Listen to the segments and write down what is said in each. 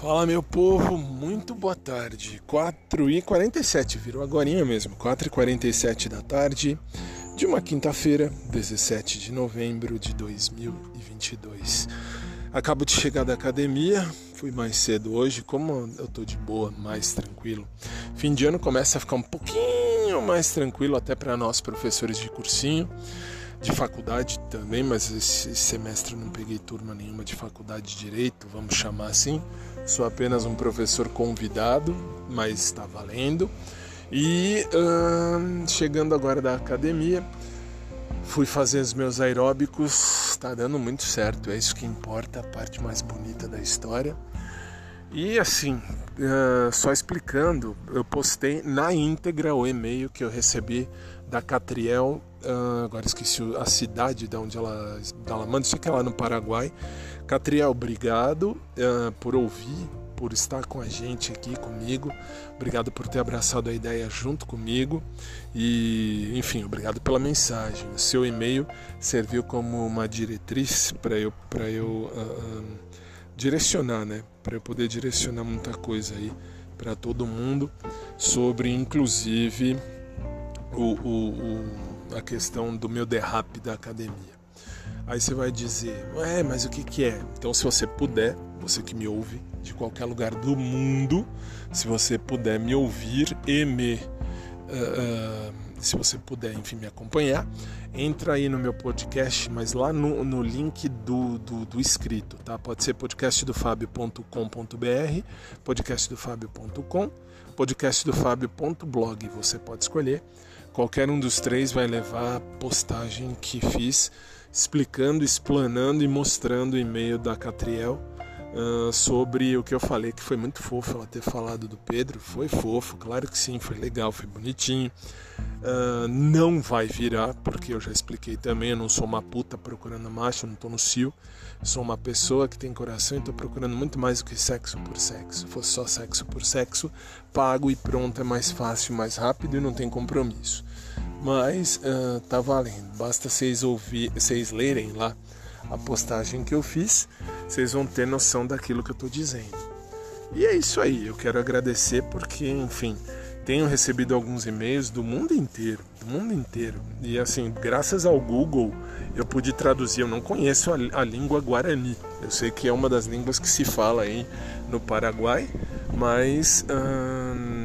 Fala meu povo, muito boa tarde. 4h47, virou agora mesmo, 4h47 da tarde de uma quinta-feira, 17 de novembro de 2022. Acabo de chegar da academia, fui mais cedo hoje, como eu tô de boa, mais tranquilo. Fim de ano começa a ficar um pouquinho mais tranquilo até para nós professores de cursinho de faculdade também, mas esse semestre não peguei turma nenhuma de faculdade de direito, vamos chamar assim. Sou apenas um professor convidado, mas está valendo. E hum, chegando agora da academia, fui fazer os meus aeróbicos, está dando muito certo, é isso que importa, a parte mais bonita da história. E assim, uh, só explicando, eu postei na íntegra o e-mail que eu recebi da Catriel, uh, agora esqueci a cidade de onde ela, ela manda, isso aqui é lá no Paraguai. Catriel, obrigado uh, por ouvir, por estar com a gente aqui comigo, obrigado por ter abraçado a ideia junto comigo e, enfim, obrigado pela mensagem. O seu e-mail serviu como uma diretriz para eu, para eu direcionar, né? Para eu poder direcionar muita coisa aí para todo mundo sobre, inclusive, o, o, o, a questão do meu derrape da academia. Aí você vai dizer, é, mas o que, que é? Então, se você puder, você que me ouve de qualquer lugar do mundo, se você puder me ouvir e me. Uh, uh, se você puder, enfim, me acompanhar, entra aí no meu podcast, mas lá no, no link do, do, do escrito, tá? Pode ser podcastdofabio.com.br, podcastdofabio.com, podcastdofabio.blog, você pode escolher. Qualquer um dos três vai levar a postagem que fiz, explicando, explanando e mostrando o e-mail da Catriel uh, sobre o que eu falei, que foi muito fofo ela ter falado do Pedro. Foi fofo, claro que sim, foi legal, foi bonitinho. Uh, não vai virar, porque eu já expliquei também, eu não sou uma puta procurando macho, eu não tô no cio. Sou uma pessoa que tem coração e tô procurando muito mais do que sexo por sexo. Se fosse só sexo por sexo, pago e pronto, é mais fácil, mais rápido e não tem compromisso. Mas uh, tá valendo, basta vocês ouvir, vocês lerem lá a postagem que eu fiz, vocês vão ter noção daquilo que eu estou dizendo. E é isso aí, eu quero agradecer porque, enfim, tenho recebido alguns e-mails do mundo inteiro, do mundo inteiro. E assim, graças ao Google, eu pude traduzir. Eu não conheço a, a língua guarani. Eu sei que é uma das línguas que se fala aí no Paraguai, mas hum,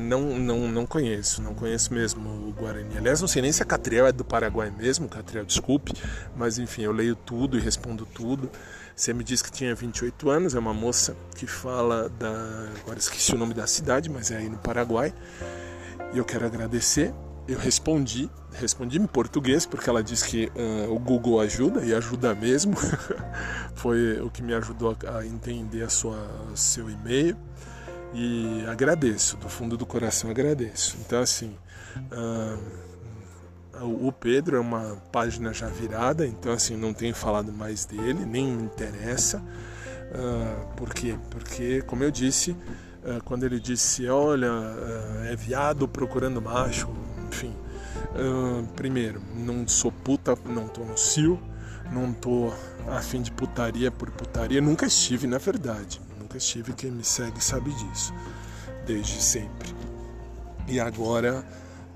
não, não, não conheço, não conheço mesmo o Guarani. Aliás, não sei nem se a Catriel é do Paraguai mesmo, Catriel, desculpe, mas enfim, eu leio tudo e respondo tudo. Você me disse que tinha 28 anos, é uma moça que fala da. Agora esqueci o nome da cidade, mas é aí no Paraguai. E eu quero agradecer. Eu respondi, respondi em português, porque ela disse que uh, o Google ajuda, e ajuda mesmo. Foi o que me ajudou a entender a sua, seu e-mail. E agradeço, do fundo do coração agradeço. Então, assim, uh, o Pedro é uma página já virada, então, assim, não tenho falado mais dele, nem me interessa. Uh, por quê? Porque, como eu disse, uh, quando ele disse, olha, é viado procurando macho, enfim. primeiro, não sou puta, não tô no cio, não tô afim de putaria por putaria, nunca estive, na verdade nunca estive, quem me segue sabe disso, desde sempre. E agora,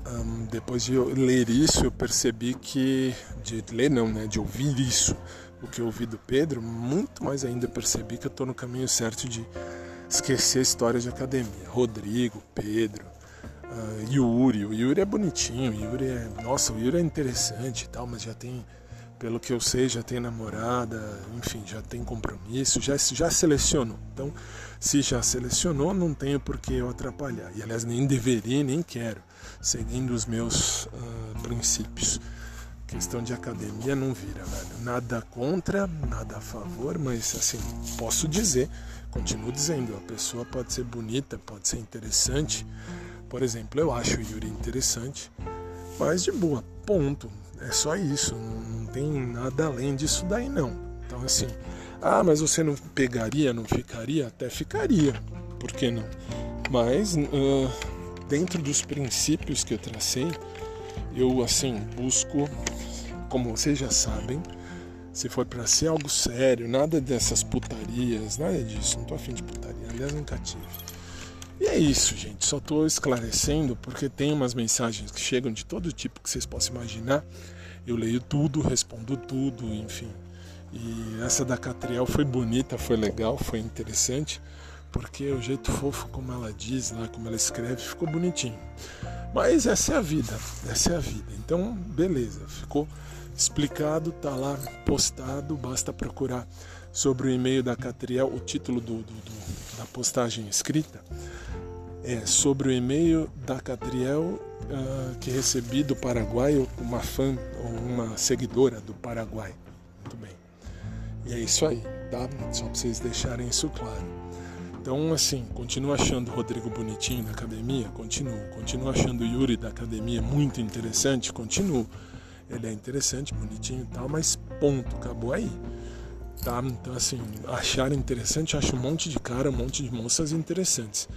um, depois de ler isso, eu percebi que, de ler não, né, de ouvir isso, o que eu ouvi do Pedro, muito mais ainda percebi que eu estou no caminho certo de esquecer histórias de academia. Rodrigo, Pedro, uh, Yuri, o Yuri é bonitinho, o Yuri é, nossa, o Yuri é interessante e tal, mas já tem pelo que eu sei, já tem namorada, enfim, já tem compromisso, já, já selecionou. Então, se já selecionou, não tenho por que eu atrapalhar. E aliás, nem deveria, nem quero, seguindo os meus uh, princípios. Questão de academia não vira, velho. Nada contra, nada a favor, mas assim, posso dizer, continuo dizendo, a pessoa pode ser bonita, pode ser interessante. Por exemplo, eu acho o Yuri interessante, mas de boa, ponto. É só isso, não tem nada além disso daí não. Então assim, ah, mas você não pegaria, não ficaria? Até ficaria, por que não? Mas uh, dentro dos princípios que eu tracei, eu assim busco, como vocês já sabem, Se for para ser algo sério, nada dessas putarias, nada disso. Não tô afim de putaria, aliás, nunca tive. E é isso, gente. Só tô esclarecendo porque tem umas mensagens que chegam de todo tipo que vocês possam imaginar. Eu leio tudo, respondo tudo, enfim. E essa da Catriel foi bonita, foi legal, foi interessante, porque o jeito fofo como ela diz lá, como ela escreve, ficou bonitinho. Mas essa é a vida, essa é a vida. Então, beleza, ficou explicado, tá lá postado, basta procurar sobre o e-mail da Catriel, o título do, do, do, da postagem escrita é sobre o e-mail da Catriel uh, que recebi do Paraguai, uma fã, uma seguidora do Paraguai. Muito bem. E é isso aí, tá? Só para vocês deixarem isso claro. Então, assim, continuo achando o Rodrigo bonitinho da academia? Continuo. Continuo achando o Yuri da academia muito interessante? Continuo. Ele é interessante, bonitinho e tal, mas ponto, acabou aí. Tá? Então, assim, achar interessante, acho um monte de cara, um monte de moças interessantes.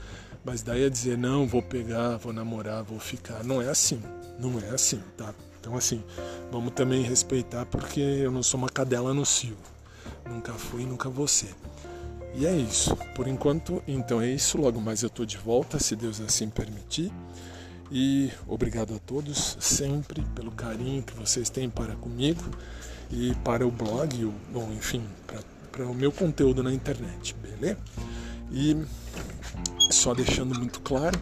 Mas daí a dizer, não, vou pegar, vou namorar, vou ficar. Não é assim. Não é assim, tá? Então, assim, vamos também respeitar porque eu não sou uma cadela no cio. Nunca fui, nunca vou ser. E é isso. Por enquanto, então é isso. Logo mais eu estou de volta, se Deus assim permitir. E obrigado a todos sempre pelo carinho que vocês têm para comigo e para o blog, ou, bom, enfim, para o meu conteúdo na internet, beleza? E só deixando muito claro,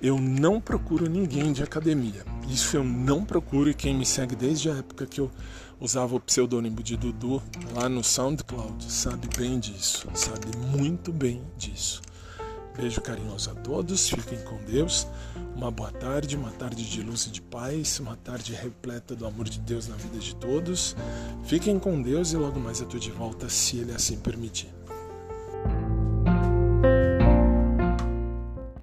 eu não procuro ninguém de academia. Isso eu não procuro e quem me segue desde a época que eu usava o pseudônimo de Dudu lá no SoundCloud sabe bem disso, sabe muito bem disso. Beijo carinhoso a todos, fiquem com Deus. Uma boa tarde, uma tarde de luz e de paz, uma tarde repleta do amor de Deus na vida de todos. Fiquem com Deus e logo mais eu estou de volta, se Ele assim permitir.